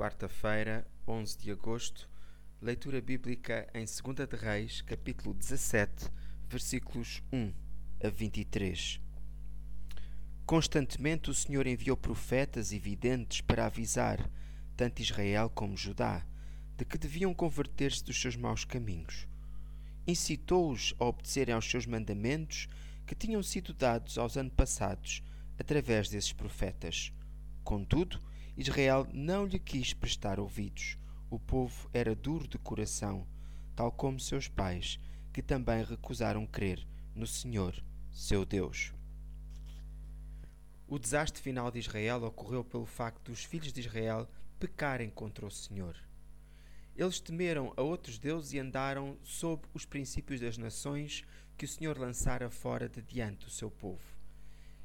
quarta-feira, 11 de agosto, leitura bíblica em 2 de Reis, capítulo 17, versículos 1 a 23. Constantemente o Senhor enviou profetas e videntes para avisar tanto Israel como Judá de que deviam converter-se dos seus maus caminhos. Incitou-os a obedecerem aos seus mandamentos que tinham sido dados aos antepassados através desses profetas. Contudo, Israel não lhe quis prestar ouvidos. O povo era duro de coração, tal como seus pais, que também recusaram crer no Senhor, seu Deus. O desastre final de Israel ocorreu pelo facto dos filhos de Israel pecarem contra o Senhor. Eles temeram a outros deuses e andaram sob os princípios das nações que o Senhor lançara fora de diante do seu povo.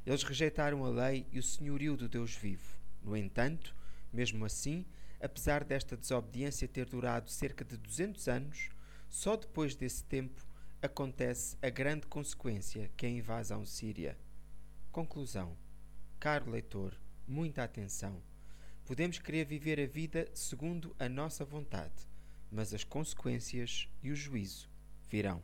Eles rejeitaram a lei e o senhorio do Deus vivo. No entanto, mesmo assim, apesar desta desobediência ter durado cerca de 200 anos, só depois desse tempo acontece a grande consequência que é a invasão síria. Conclusão. Caro leitor, muita atenção. Podemos querer viver a vida segundo a nossa vontade, mas as consequências e o juízo virão.